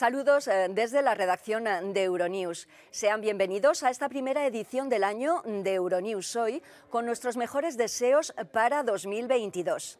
Saludos eh, desde la redacción eh, de Euronews. Sean bienvenidos a esta primera edición del año de Euronews Hoy con nuestros mejores deseos para 2022.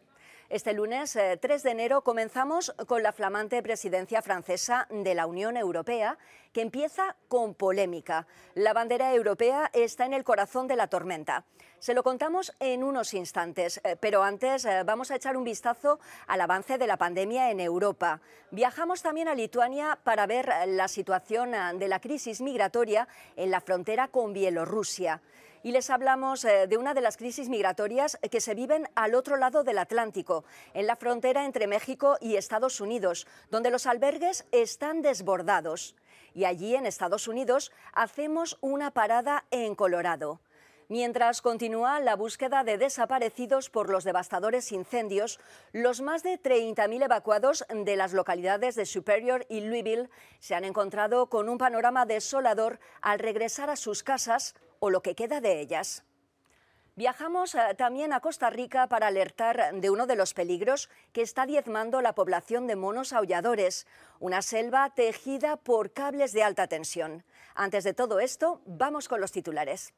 Este lunes 3 eh, de enero comenzamos con la flamante presidencia francesa de la Unión Europea, que empieza con polémica. La bandera europea está en el corazón de la tormenta. Se lo contamos en unos instantes, eh, pero antes eh, vamos a echar un vistazo al avance de la pandemia en Europa. Viajamos también a Lituania para ver la situación de la crisis migratoria en la frontera con Bielorrusia y les hablamos eh, de una de las crisis migratorias que se viven al otro lado del Atlántico, en la frontera entre México y Estados Unidos, donde los albergues están desbordados. Y allí, en Estados Unidos, hacemos una parada en Colorado. Mientras continúa la búsqueda de desaparecidos por los devastadores incendios, los más de 30.000 evacuados de las localidades de Superior y Louisville se han encontrado con un panorama desolador al regresar a sus casas o lo que queda de ellas. Viajamos eh, también a Costa Rica para alertar de uno de los peligros que está diezmando la población de monos aulladores, una selva tejida por cables de alta tensión. Antes de todo esto, vamos con los titulares.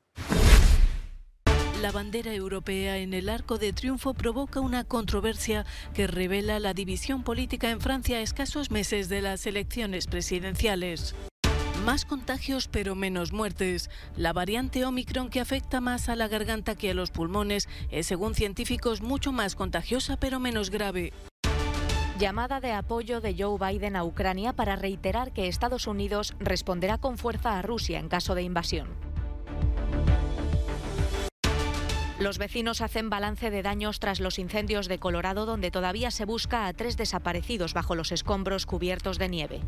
La bandera europea en el Arco de Triunfo provoca una controversia que revela la división política en Francia a escasos meses de las elecciones presidenciales. Más contagios pero menos muertes. La variante Omicron que afecta más a la garganta que a los pulmones es según científicos mucho más contagiosa pero menos grave. Llamada de apoyo de Joe Biden a Ucrania para reiterar que Estados Unidos responderá con fuerza a Rusia en caso de invasión. Los vecinos hacen balance de daños tras los incendios de Colorado, donde todavía se busca a tres desaparecidos bajo los escombros cubiertos de nieve.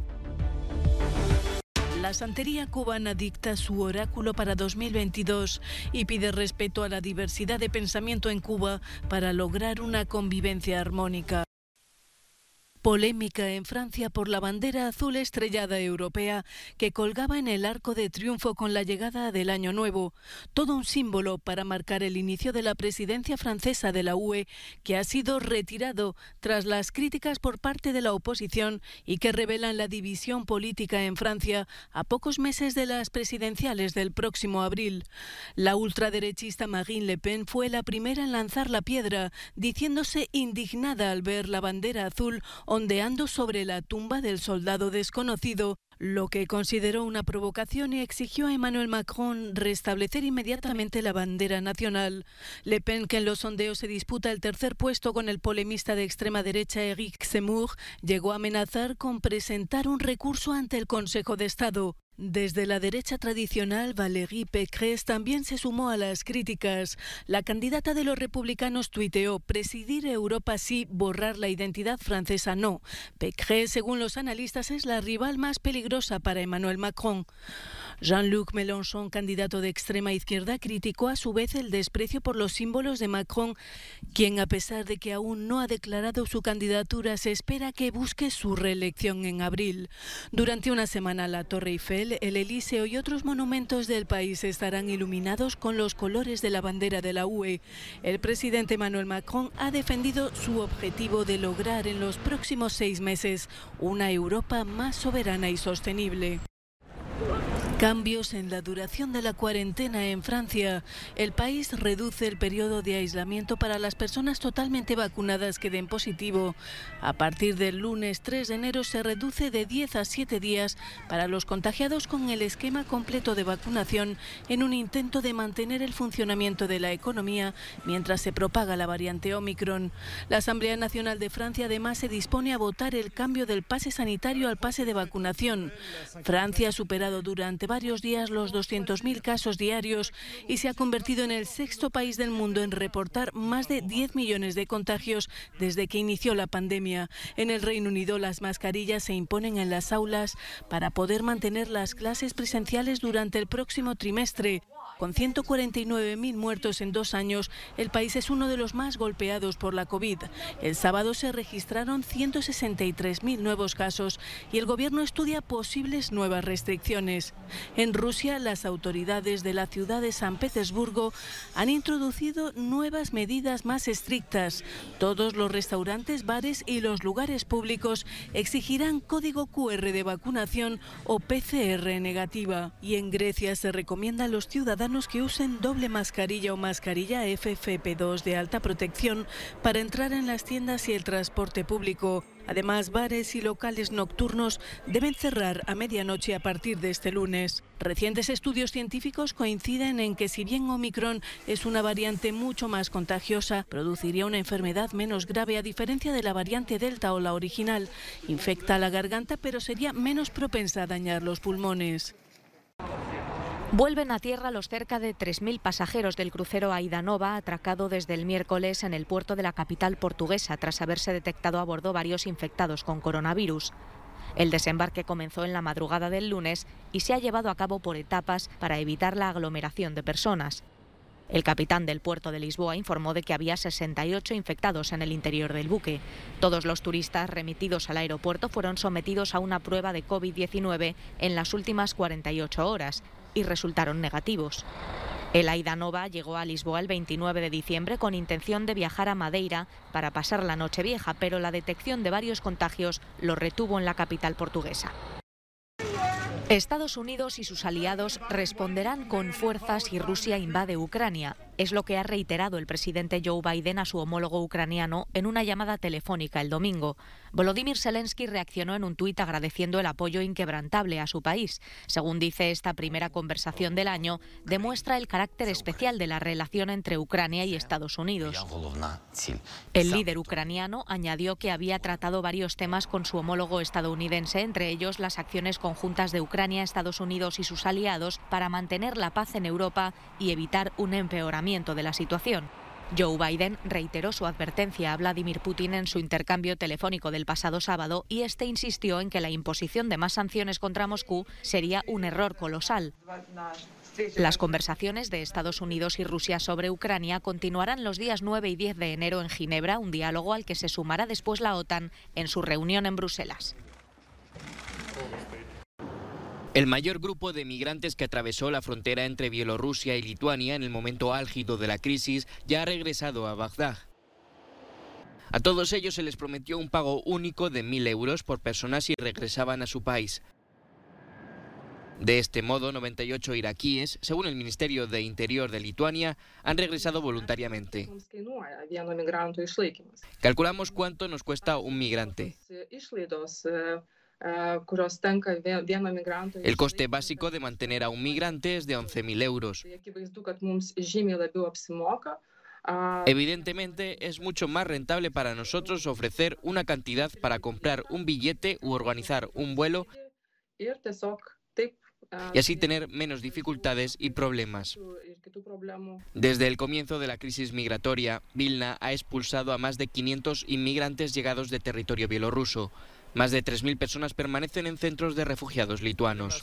La Santería cubana dicta su oráculo para 2022 y pide respeto a la diversidad de pensamiento en Cuba para lograr una convivencia armónica. Polémica en Francia por la bandera azul estrellada europea que colgaba en el arco de triunfo con la llegada del Año Nuevo, todo un símbolo para marcar el inicio de la presidencia francesa de la UE, que ha sido retirado tras las críticas por parte de la oposición y que revelan la división política en Francia a pocos meses de las presidenciales del próximo abril. La ultraderechista Marine Le Pen fue la primera en lanzar la piedra, diciéndose indignada al ver la bandera azul ondeando sobre la tumba del soldado desconocido, lo que consideró una provocación y exigió a Emmanuel Macron restablecer inmediatamente la bandera nacional. Le Pen, que en los sondeos se disputa el tercer puesto con el polemista de extrema derecha Eric Zemmour, llegó a amenazar con presentar un recurso ante el Consejo de Estado. Desde la derecha tradicional, Valérie Pécresse también se sumó a las críticas. La candidata de los republicanos tuiteó: presidir Europa sí, borrar la identidad francesa no. Pécresse, según los analistas, es la rival más peligrosa para Emmanuel Macron. Jean-Luc Mélenchon, candidato de extrema izquierda, criticó a su vez el desprecio por los símbolos de Macron, quien, a pesar de que aún no ha declarado su candidatura, se espera que busque su reelección en abril. Durante una semana, la Torre Eiffel, el Elíseo y otros monumentos del país estarán iluminados con los colores de la bandera de la UE. El presidente Emmanuel Macron ha defendido su objetivo de lograr en los próximos seis meses una Europa más soberana y sostenible. Cambios en la duración de la cuarentena en Francia. El país reduce el periodo de aislamiento para las personas totalmente vacunadas que den positivo. A partir del lunes 3 de enero se reduce de 10 a 7 días para los contagiados con el esquema completo de vacunación en un intento de mantener el funcionamiento de la economía mientras se propaga la variante Omicron. La Asamblea Nacional de Francia además se dispone a votar el cambio del pase sanitario al pase de vacunación. Francia ha superado durante varios días los 200.000 casos diarios y se ha convertido en el sexto país del mundo en reportar más de 10 millones de contagios desde que inició la pandemia. En el Reino Unido las mascarillas se imponen en las aulas para poder mantener las clases presenciales durante el próximo trimestre. Con 149.000 muertos en dos años, el país es uno de los más golpeados por la COVID. El sábado se registraron 163.000 nuevos casos y el gobierno estudia posibles nuevas restricciones. En Rusia, las autoridades de la ciudad de San Petersburgo han introducido nuevas medidas más estrictas. Todos los restaurantes, bares y los lugares públicos exigirán código QR de vacunación o PCR negativa. Y en Grecia se recomienda a los ciudadanos que usen doble mascarilla o mascarilla FFP2 de alta protección para entrar en las tiendas y el transporte público. Además, bares y locales nocturnos deben cerrar a medianoche a partir de este lunes. Recientes estudios científicos coinciden en que si bien Omicron es una variante mucho más contagiosa, produciría una enfermedad menos grave a diferencia de la variante Delta o la original. Infecta la garganta pero sería menos propensa a dañar los pulmones. Vuelven a tierra los cerca de 3.000 pasajeros del crucero Aidanova, atracado desde el miércoles en el puerto de la capital portuguesa tras haberse detectado a bordo varios infectados con coronavirus. El desembarque comenzó en la madrugada del lunes y se ha llevado a cabo por etapas para evitar la aglomeración de personas. El capitán del puerto de Lisboa informó de que había 68 infectados en el interior del buque. Todos los turistas remitidos al aeropuerto fueron sometidos a una prueba de COVID-19 en las últimas 48 horas y resultaron negativos. El Aida Nova llegó a Lisboa el 29 de diciembre con intención de viajar a Madeira para pasar la noche vieja, pero la detección de varios contagios lo retuvo en la capital portuguesa. Estados Unidos y sus aliados responderán con fuerzas si Rusia invade Ucrania. Es lo que ha reiterado el presidente Joe Biden a su homólogo ucraniano en una llamada telefónica el domingo. Volodymyr Zelensky reaccionó en un tuit agradeciendo el apoyo inquebrantable a su país. Según dice esta primera conversación del año, demuestra el carácter especial de la relación entre Ucrania y Estados Unidos. El líder ucraniano añadió que había tratado varios temas con su homólogo estadounidense, entre ellos las acciones conjuntas de Ucrania, Estados Unidos y sus aliados para mantener la paz en Europa y evitar un empeoramiento de la situación. Joe Biden reiteró su advertencia a Vladimir Putin en su intercambio telefónico del pasado sábado y este insistió en que la imposición de más sanciones contra Moscú sería un error colosal. Las conversaciones de Estados Unidos y Rusia sobre Ucrania continuarán los días 9 y 10 de enero en Ginebra, un diálogo al que se sumará después la OTAN en su reunión en Bruselas. El mayor grupo de migrantes que atravesó la frontera entre Bielorrusia y Lituania en el momento álgido de la crisis ya ha regresado a Bagdad. A todos ellos se les prometió un pago único de 1.000 euros por persona si regresaban a su país. De este modo, 98 iraquíes, según el Ministerio de Interior de Lituania, han regresado voluntariamente. Calculamos cuánto nos cuesta un migrante. El coste básico de mantener a un migrante es de 11.000 euros. Evidentemente es mucho más rentable para nosotros ofrecer una cantidad para comprar un billete u organizar un vuelo y así tener menos dificultades y problemas. Desde el comienzo de la crisis migratoria, Vilna ha expulsado a más de 500 inmigrantes llegados de territorio bielorruso. Más de 3.000 personas permanecen en centros de refugiados lituanos.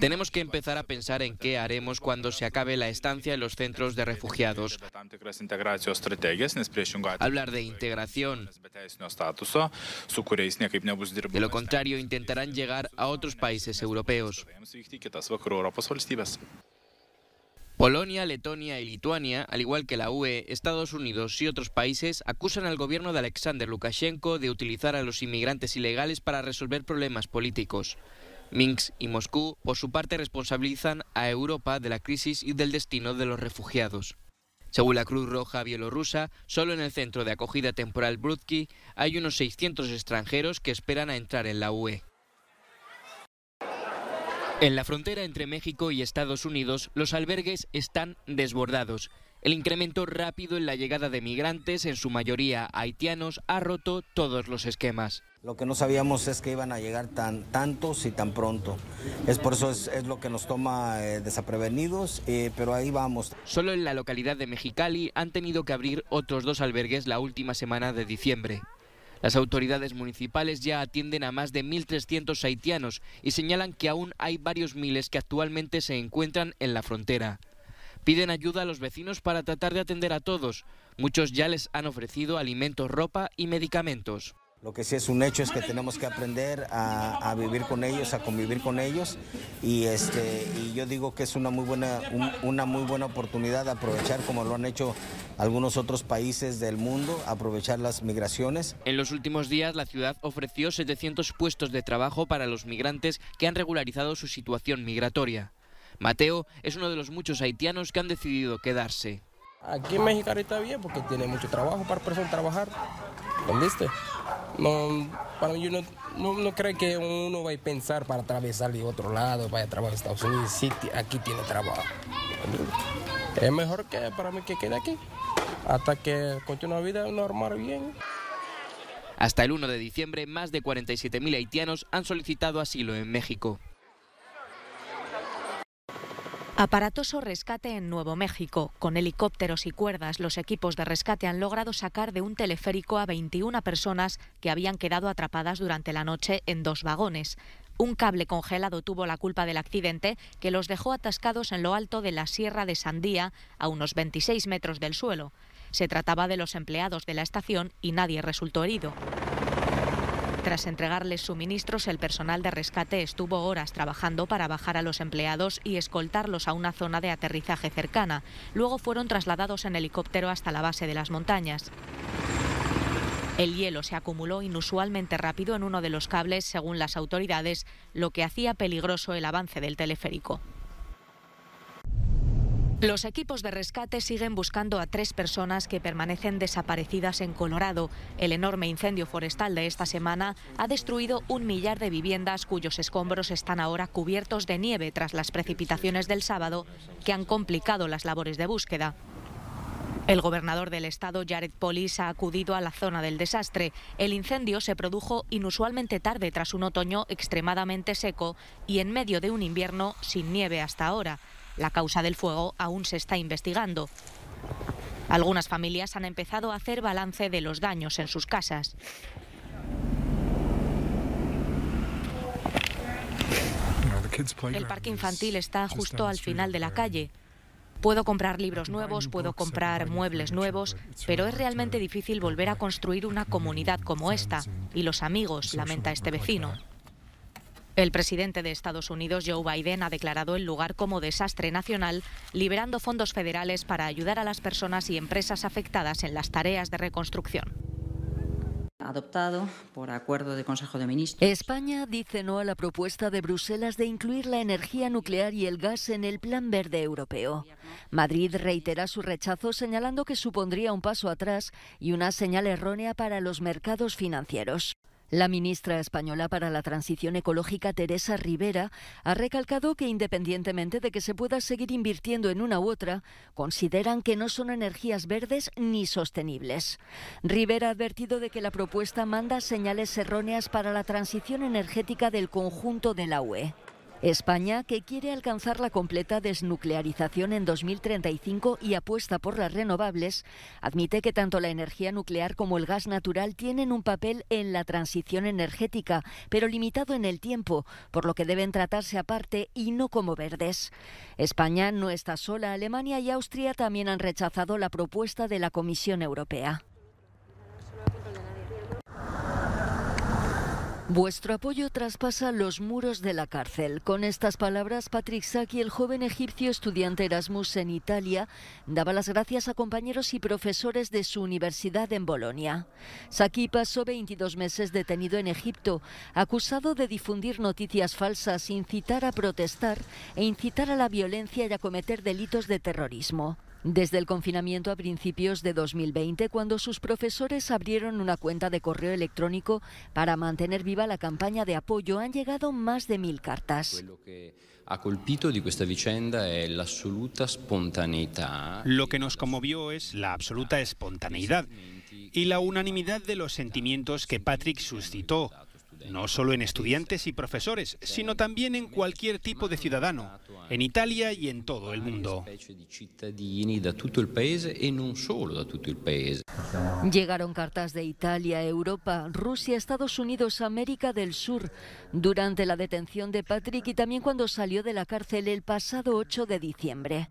Tenemos que empezar a pensar en qué haremos cuando se acabe la estancia en los centros de refugiados. Hablar de integración. De lo contrario, intentarán llegar a otros países europeos. Polonia, Letonia y Lituania, al igual que la UE, Estados Unidos y otros países, acusan al gobierno de Alexander Lukashenko de utilizar a los inmigrantes ilegales para resolver problemas políticos. Minsk y Moscú, por su parte, responsabilizan a Europa de la crisis y del destino de los refugiados. Según la Cruz Roja bielorrusa, solo en el centro de acogida temporal Brudki hay unos 600 extranjeros que esperan a entrar en la UE. En la frontera entre México y Estados Unidos, los albergues están desbordados. El incremento rápido en la llegada de migrantes, en su mayoría haitianos, ha roto todos los esquemas. Lo que no sabíamos es que iban a llegar tan tantos y tan pronto. Es por eso es, lo que nos toma eh, desaprevenidos, eh, pero ahí vamos. Solo en la localidad de Mexicali han tenido que abrir otros dos albergues la última semana de diciembre. Las autoridades municipales ya atienden a más de 1.300 haitianos y señalan que aún hay varios miles que actualmente se encuentran en la frontera. Piden ayuda a los vecinos para tratar de atender a todos. Muchos ya les han ofrecido alimentos, ropa y medicamentos. Lo que sí es un hecho es que tenemos que aprender a, vivir con ellos, a convivir con ellos y este y yo digo que es una muy buena una muy buena oportunidad de aprovechar como lo han hecho algunos otros países del mundo, aprovechar las migraciones. En los últimos días la ciudad ofreció 700 puestos de trabajo para los migrantes que han regularizado su situación migratoria. Mateo es uno de los muchos haitianos que han decidido quedarse. Aquí en México está bien porque tiene mucho trabajo para personas trabajar. ¿Entendiste? No, para mí yo no, no, creo que uno vaya a pensar para atravesar de otro lado, vaya a trabajar en Estados Unidos, sí, aquí tiene trabajo. Es mejor que para mí que quede aquí, hasta que continúe la vida normal bien. Hasta el 1 de diciembre, más de 47.000 haitianos han solicitado asilo en México. Aparatoso rescate en Nuevo México. Con helicópteros y cuerdas, los equipos de rescate han logrado sacar de un teleférico a 21 personas que habían quedado atrapadas durante la noche en dos vagones. Un cable congelado tuvo la culpa del accidente que los dejó atascados en lo alto de la Sierra de Sandía, a unos 26 metros del suelo. Se trataba de los empleados de la estación y nadie resultó herido. Tras entregarles suministros, el personal de rescate estuvo horas trabajando para bajar a los empleados y escoltarlos a una zona de aterrizaje cercana. Luego fueron trasladados en helicóptero hasta la base de las montañas. El hielo se acumuló inusualmente rápido en uno de los cables, según las autoridades, lo que hacía peligroso el avance del teleférico. Los equipos de rescate siguen buscando a tres personas que permanecen desaparecidas en Colorado. El enorme incendio forestal de esta semana ha destruido un millar de viviendas cuyos escombros están ahora cubiertos de nieve tras las precipitaciones del sábado que han complicado las labores de búsqueda. El gobernador del estado, Jared Polis, ha acudido a la zona del desastre. El incendio se produjo inusualmente tarde tras un otoño extremadamente seco y en medio de un invierno sin nieve hasta ahora. La causa del fuego aún se está investigando. Algunas familias han empezado a hacer balance de los daños en sus casas. El parque infantil está justo al final de la calle. Puedo comprar libros nuevos, puedo comprar muebles nuevos, pero es realmente difícil volver a construir una comunidad como esta. Y los amigos, lamenta este vecino. El presidente de Estados Unidos, Joe Biden, ha declarado el lugar como desastre nacional, liberando fondos federales para ayudar a las personas y empresas afectadas en las tareas de reconstrucción adoptado por acuerdo de Consejo de Ministros. España dice no a la propuesta de Bruselas de incluir la energía nuclear y el gas en el Plan Verde Europeo. Madrid reitera su rechazo señalando que supondría un paso atrás y una señal errónea para los mercados financieros. La ministra española para la Transición Ecológica, Teresa Rivera, ha recalcado que independientemente de que se pueda seguir invirtiendo en una u otra, consideran que no son energías verdes ni sostenibles. Rivera ha advertido de que la propuesta manda señales erróneas para la transición energética del conjunto de la UE. España, que quiere alcanzar la completa desnuclearización en 2035 y apuesta por las renovables, admite que tanto la energía nuclear como el gas natural tienen un papel en la transición energética, pero limitado en el tiempo, por lo que deben tratarse aparte y no como verdes. España no está sola. Alemania y Austria también han rechazado la propuesta de la Comisión Europea. Vuestro apoyo traspasa los muros de la cárcel. Con estas palabras, Patrick Saki, el joven egipcio estudiante Erasmus en Italia, daba las gracias a compañeros y profesores de su universidad en Bolonia. Saki pasó 22 meses detenido en Egipto, acusado de difundir noticias falsas, incitar a protestar e incitar a la violencia y a cometer delitos de terrorismo. Desde el confinamiento a principios de 2020, cuando sus profesores abrieron una cuenta de correo electrónico para mantener viva la campaña de apoyo, han llegado más de mil cartas. Lo que ha colpito de esta vicenda es la absoluta espontaneidad. Lo que nos conmovió es la absoluta espontaneidad y la unanimidad de los sentimientos que Patrick suscitó no solo en estudiantes y profesores, sino también en cualquier tipo de ciudadano, en Italia y en todo el mundo. Llegaron cartas de Italia, Europa, Rusia, Estados Unidos, América del Sur durante la detención de Patrick y también cuando salió de la cárcel el pasado 8 de diciembre.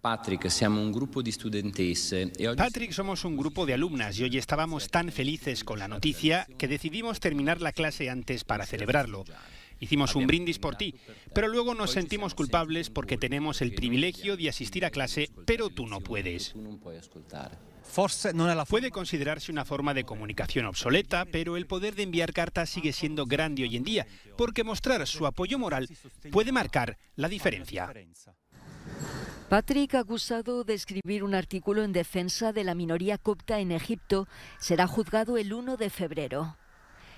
Patrick, somos un grupo de studentesse. E Patrick, somos un grupo de alumnas y hoy estábamos tan felices con la noticia que decidimos terminar la clase antes para celebrarlo. Hicimos un brindis por ti, pero luego nos sentimos culpables porque tenemos el privilegio de asistir a clase, pero tú no puedes. Puede considerarse una forma de comunicación obsoleta, pero el poder de enviar cartas sigue siendo grande hoy en día, porque mostrar su apoyo moral puede marcar la diferencia. Patrick, acusado de escribir un artículo en defensa de la minoría copta en Egipto, será juzgado el 1 de febrero.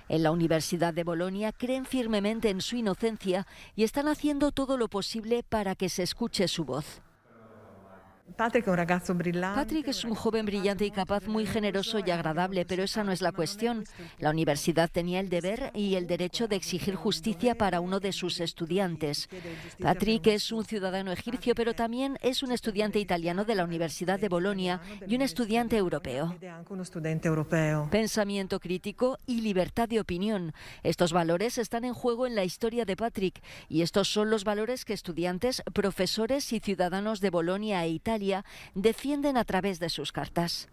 En la Universidad de Bolonia creen firmemente en su inocencia y están haciendo todo lo posible para que se escuche su voz. Patrick es un joven brillante y capaz, muy generoso y agradable, pero esa no es la cuestión. La universidad tenía el deber y el derecho de exigir justicia para uno de sus estudiantes. Patrick es un ciudadano egipcio, pero también es un estudiante italiano de la Universidad de Bolonia y un estudiante europeo. Pensamiento crítico y libertad de opinión. Estos valores están en juego en la historia de Patrick y estos son los valores que estudiantes, profesores y ciudadanos de Bolonia e Italia defienden a través de sus cartas.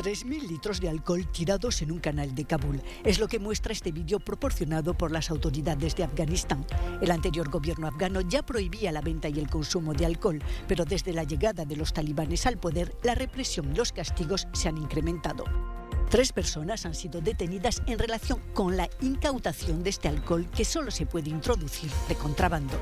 3.000 litros de alcohol tirados en un canal de Kabul. Es lo que muestra este vídeo proporcionado por las autoridades de Afganistán. El anterior gobierno afgano ya prohibía la venta y el consumo de alcohol, pero desde la llegada de los talibanes al poder, la represión y los castigos se han incrementado. Tres personas han sido detenidas en relación con la incautación de este alcohol que solo se puede introducir de contrabando.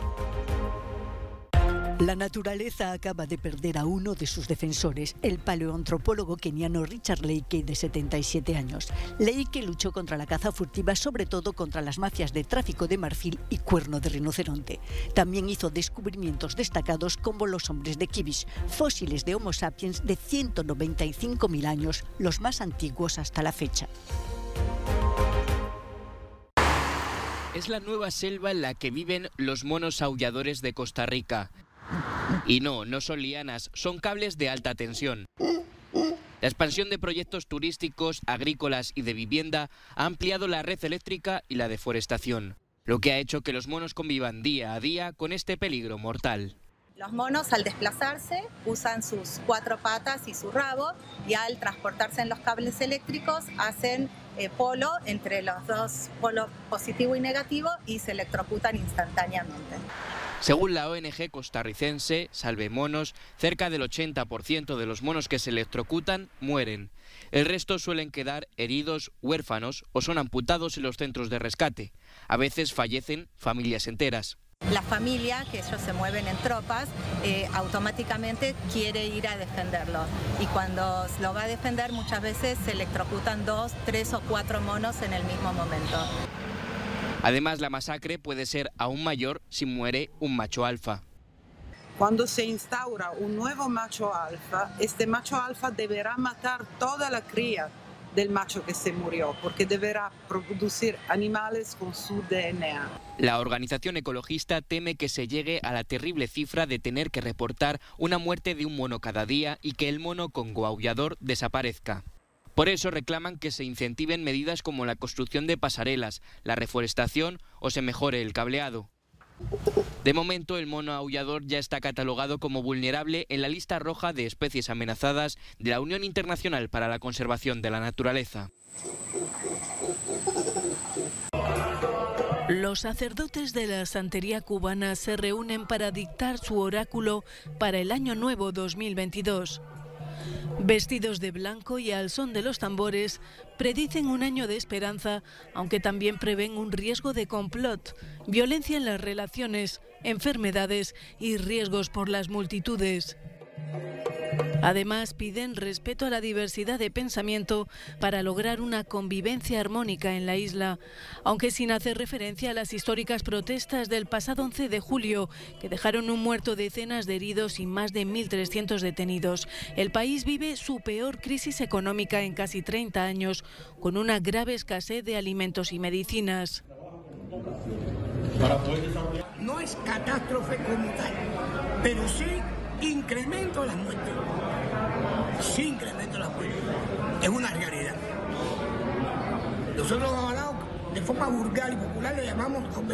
La naturaleza acaba de perder a uno de sus defensores, el paleoantropólogo keniano Richard Leike, de 77 años. Leike luchó contra la caza furtiva, sobre todo contra las mafias de tráfico de marfil y cuerno de rinoceronte. También hizo descubrimientos destacados como los hombres de Kibis, fósiles de Homo sapiens de 195.000 años, los más antiguos hasta la fecha. Es la nueva selva en la que viven los monos aulladores de Costa Rica. Y no, no son lianas, son cables de alta tensión. La expansión de proyectos turísticos, agrícolas y de vivienda ha ampliado la red eléctrica y la deforestación, lo que ha hecho que los monos convivan día a día con este peligro mortal. Los monos al desplazarse usan sus cuatro patas y su rabo y al transportarse en los cables eléctricos hacen eh, polo entre los dos polos positivo y negativo y se electrocutan instantáneamente. Según la ONG costarricense Salve Monos, cerca del 80% de los monos que se electrocutan mueren. El resto suelen quedar heridos, huérfanos o son amputados en los centros de rescate. A veces fallecen familias enteras. La familia, que ellos se mueven en tropas, eh, automáticamente quiere ir a defenderlo. Y cuando lo va a defender, muchas veces se electrocutan dos, tres o cuatro monos en el mismo momento. Además, la masacre puede ser aún mayor si muere un macho alfa. Cuando se instaura un nuevo macho alfa, este macho alfa deberá matar toda la cría del macho que se murió, porque deberá producir animales con su DNA. La organización ecologista teme que se llegue a la terrible cifra de tener que reportar una muerte de un mono cada día y que el mono con aullador desaparezca. Por eso reclaman que se incentiven medidas como la construcción de pasarelas, la reforestación o se mejore el cableado. De momento, el mono aullador ya está catalogado como vulnerable en la lista roja de especies amenazadas de la Unión Internacional para la Conservación de la Naturaleza. Los sacerdotes de la santería cubana se reúnen para dictar su oráculo para el año nuevo 2022. Vestidos de blanco y al son de los tambores, predicen un año de esperanza, aunque también prevén un riesgo de complot, violencia en las relaciones, enfermedades y riesgos por las multitudes. Además, piden respeto a la diversidad de pensamiento para lograr una convivencia armónica en la isla, aunque sin hacer referencia a las históricas protestas del pasado 11 de julio, que dejaron un muerto, decenas de heridos y más de 1.300 detenidos. El país vive su peor crisis económica en casi 30 años, con una grave escasez de alimentos y medicinas. No es catástrofe como pero sí incremento las muertes. Sí incremento las muertes. Es una realidad. Nosotros de forma vulgar y popular le llamamos con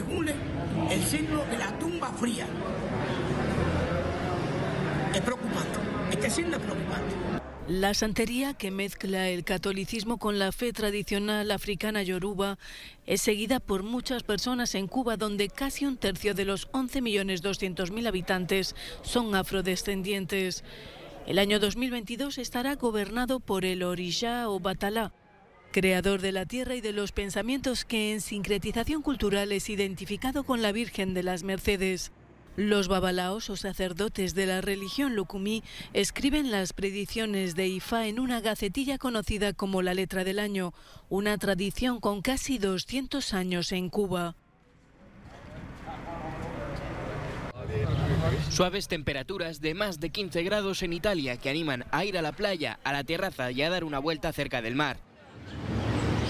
el signo de la tumba fría. Es preocupante. Este signo es preocupante. La santería, que mezcla el catolicismo con la fe tradicional africana yoruba, es seguida por muchas personas en Cuba, donde casi un tercio de los 11.200.000 habitantes son afrodescendientes. El año 2022 estará gobernado por el Orisha o Batalá, creador de la tierra y de los pensamientos que en sincretización cultural es identificado con la Virgen de las Mercedes. Los babalaos o sacerdotes de la religión lucumí escriben las predicciones de Ifá en una gacetilla conocida como la letra del año, una tradición con casi 200 años en Cuba. Suaves temperaturas de más de 15 grados en Italia que animan a ir a la playa, a la terraza y a dar una vuelta cerca del mar.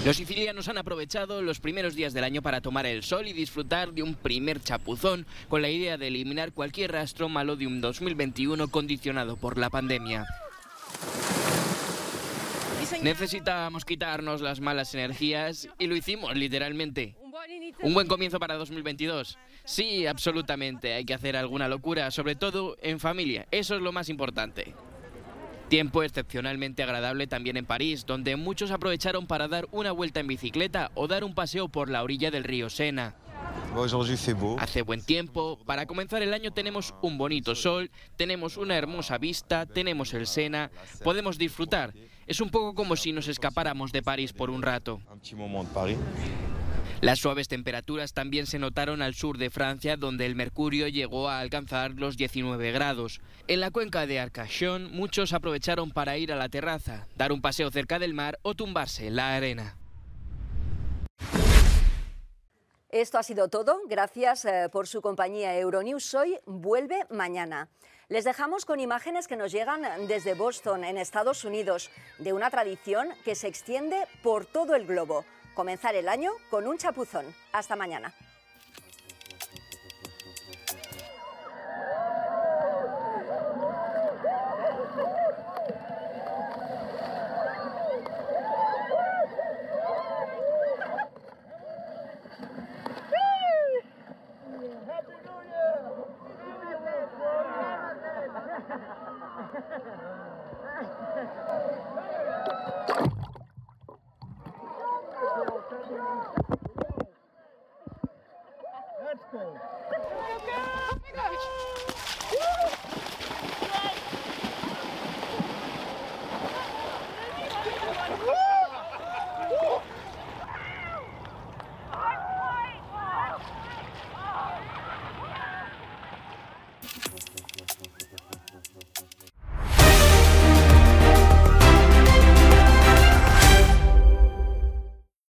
Los sicilianos han aprovechado los primeros días del año para tomar el sol y disfrutar de un primer chapuzón con la idea de eliminar cualquier rastro malo de un 2021 condicionado por la pandemia. Necesitábamos quitarnos las malas energías y lo hicimos literalmente. Un buen comienzo para 2022. Sí, absolutamente. Hay que hacer alguna locura, sobre todo en familia. Eso es lo más importante. Tiempo excepcionalmente agradable también en París, donde muchos aprovecharon para dar una vuelta en bicicleta o dar un paseo por la orilla del río Sena. Hace buen tiempo, para comenzar el año tenemos un bonito sol, tenemos una hermosa vista, tenemos el Sena, podemos disfrutar. Es un poco como si nos escapáramos de París por un rato. Las suaves temperaturas también se notaron al sur de Francia, donde el mercurio llegó a alcanzar los 19 grados. En la cuenca de Arcachon, muchos aprovecharon para ir a la terraza, dar un paseo cerca del mar o tumbarse en la arena. Esto ha sido todo. Gracias eh, por su compañía. Euronews Hoy vuelve mañana. Les dejamos con imágenes que nos llegan desde Boston, en Estados Unidos, de una tradición que se extiende por todo el globo comenzar el año con un chapuzón. Hasta mañana.